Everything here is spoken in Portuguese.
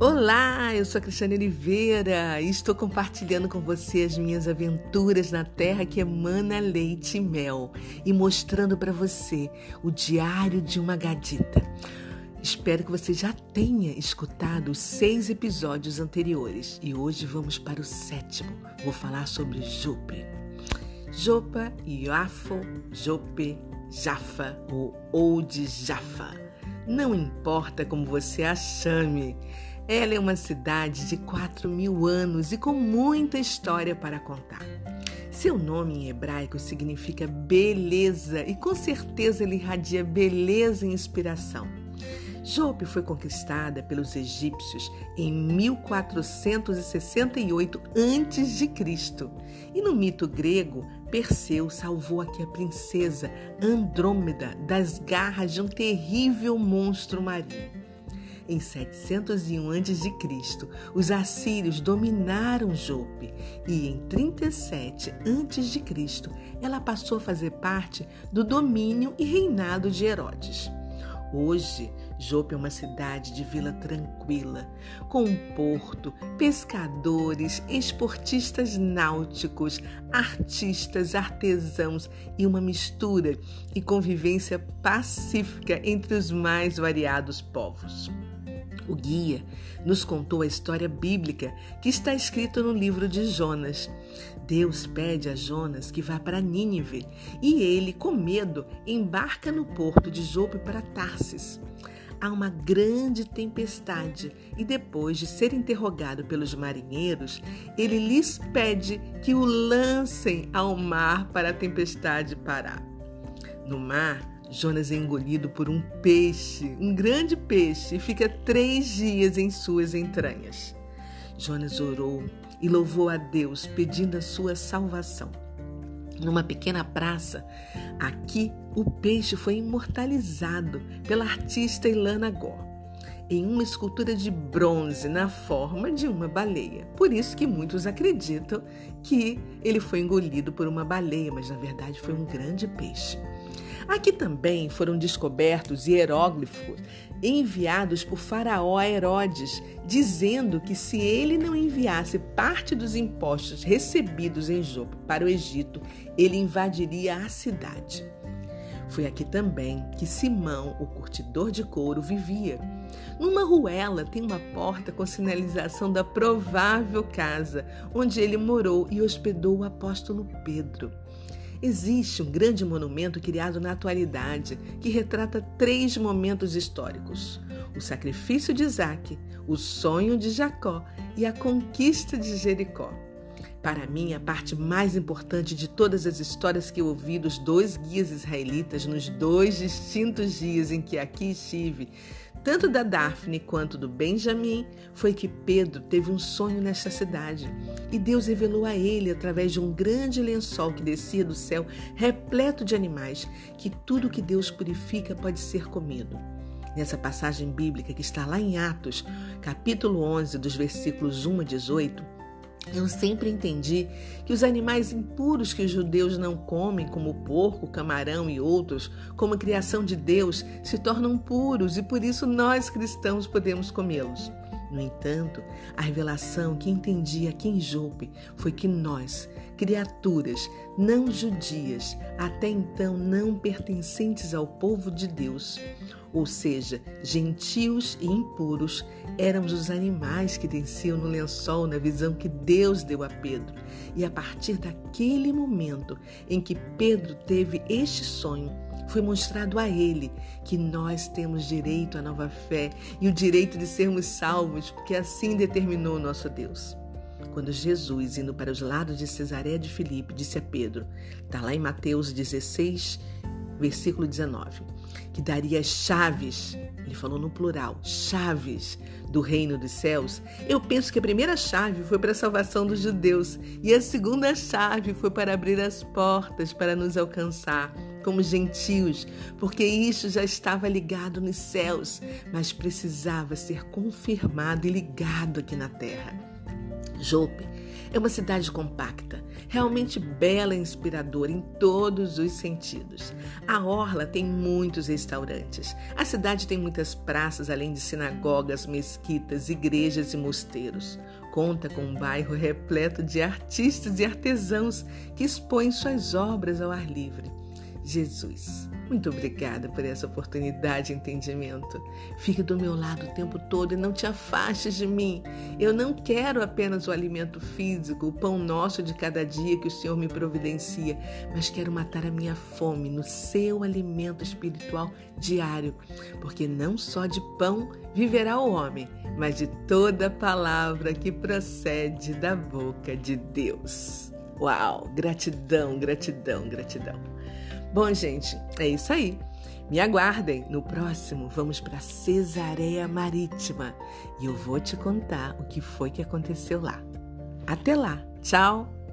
Olá, eu sou a Cristiane Oliveira e estou compartilhando com você as minhas aventuras na terra que emana leite e mel e mostrando para você o diário de uma gadita. Espero que você já tenha escutado os seis episódios anteriores e hoje vamos para o sétimo. Vou falar sobre Jope. Jopa, Iafo, Jope, Jafa ou Old Jafa. Não importa como você a chame, ela é uma cidade de 4 mil anos e com muita história para contar. Seu nome em hebraico significa beleza e com certeza ele irradia beleza e inspiração. Jope foi conquistada pelos egípcios em 1468 a.C. E no mito grego, Perseu salvou aqui a princesa Andrômeda das garras de um terrível monstro marinho. Em 701 a.C., os assírios dominaram Jope e em 37 a.C., ela passou a fazer parte do domínio e reinado de Herodes. Hoje, Jope é uma cidade de vila tranquila, com um porto, pescadores, esportistas náuticos, artistas, artesãos e uma mistura e convivência pacífica entre os mais variados povos. O guia nos contou a história bíblica que está escrita no livro de Jonas. Deus pede a Jonas que vá para Nínive e ele, com medo, embarca no porto de Jope para Tarsis. Há uma grande tempestade e, depois de ser interrogado pelos marinheiros, ele lhes pede que o lancem ao mar para a tempestade parar. No mar, Jonas é engolido por um peixe, um grande peixe, e fica três dias em suas entranhas. Jonas orou e louvou a Deus, pedindo a sua salvação. Numa pequena praça, aqui o peixe foi imortalizado pela artista Ilana Gore em uma escultura de bronze na forma de uma baleia. Por isso que muitos acreditam que ele foi engolido por uma baleia, mas na verdade foi um grande peixe. Aqui também foram descobertos hieróglifos enviados por Faraó Herodes, dizendo que se ele não enviasse parte dos impostos recebidos em Jope para o Egito, ele invadiria a cidade. Foi aqui também que Simão, o curtidor de couro, vivia. Numa ruela tem uma porta com sinalização da provável casa onde ele morou e hospedou o apóstolo Pedro. Existe um grande monumento criado na atualidade que retrata três momentos históricos: o sacrifício de Isaac, o sonho de Jacó e a conquista de Jericó. Para mim, a parte mais importante de todas as histórias que eu ouvi dos dois guias israelitas nos dois distintos dias em que aqui estive tanto da Daphne quanto do Benjamim, foi que Pedro teve um sonho nesta cidade. E Deus revelou a ele, através de um grande lençol que descia do céu, repleto de animais, que tudo que Deus purifica pode ser comido. Nessa passagem bíblica que está lá em Atos, capítulo 11, dos versículos 1 a 18, eu sempre entendi que os animais impuros que os judeus não comem, como o porco, o camarão e outros, como criação de Deus, se tornam puros e por isso nós cristãos podemos comê-los. No entanto, a revelação que entendi aqui em Jope foi que nós, criaturas não judias, até então não pertencentes ao povo de Deus, ou seja, gentios e impuros, éramos os animais que desciam no lençol na visão que Deus deu a Pedro. E a partir daquele momento em que Pedro teve este sonho, foi mostrado a ele que nós temos direito à nova fé e o direito de sermos salvos, porque assim determinou nosso Deus. Quando Jesus, indo para os lados de Cesareia de Filipe, disse a Pedro, está lá em Mateus 16, versículo 19, que daria as chaves, ele falou no plural, chaves do reino dos céus. Eu penso que a primeira chave foi para a salvação dos judeus e a segunda chave foi para abrir as portas para nos alcançar como gentios, porque isso já estava ligado nos céus, mas precisava ser confirmado e ligado aqui na terra. Jope É uma cidade compacta, realmente bela e inspiradora em todos os sentidos. A Orla tem muitos restaurantes. A cidade tem muitas praças, além de sinagogas, mesquitas, igrejas e mosteiros. Conta com um bairro repleto de artistas e artesãos que expõem suas obras ao ar livre. Jesus, muito obrigada por essa oportunidade e entendimento. Fique do meu lado o tempo todo e não te afastes de mim. Eu não quero apenas o alimento físico, o pão nosso de cada dia que o Senhor me providencia, mas quero matar a minha fome no seu alimento espiritual diário, porque não só de pão viverá o homem, mas de toda palavra que procede da boca de Deus. Uau! Gratidão, gratidão, gratidão. Bom, gente, é isso aí. Me aguardem. No próximo, vamos para Cesareia Marítima e eu vou te contar o que foi que aconteceu lá. Até lá. Tchau.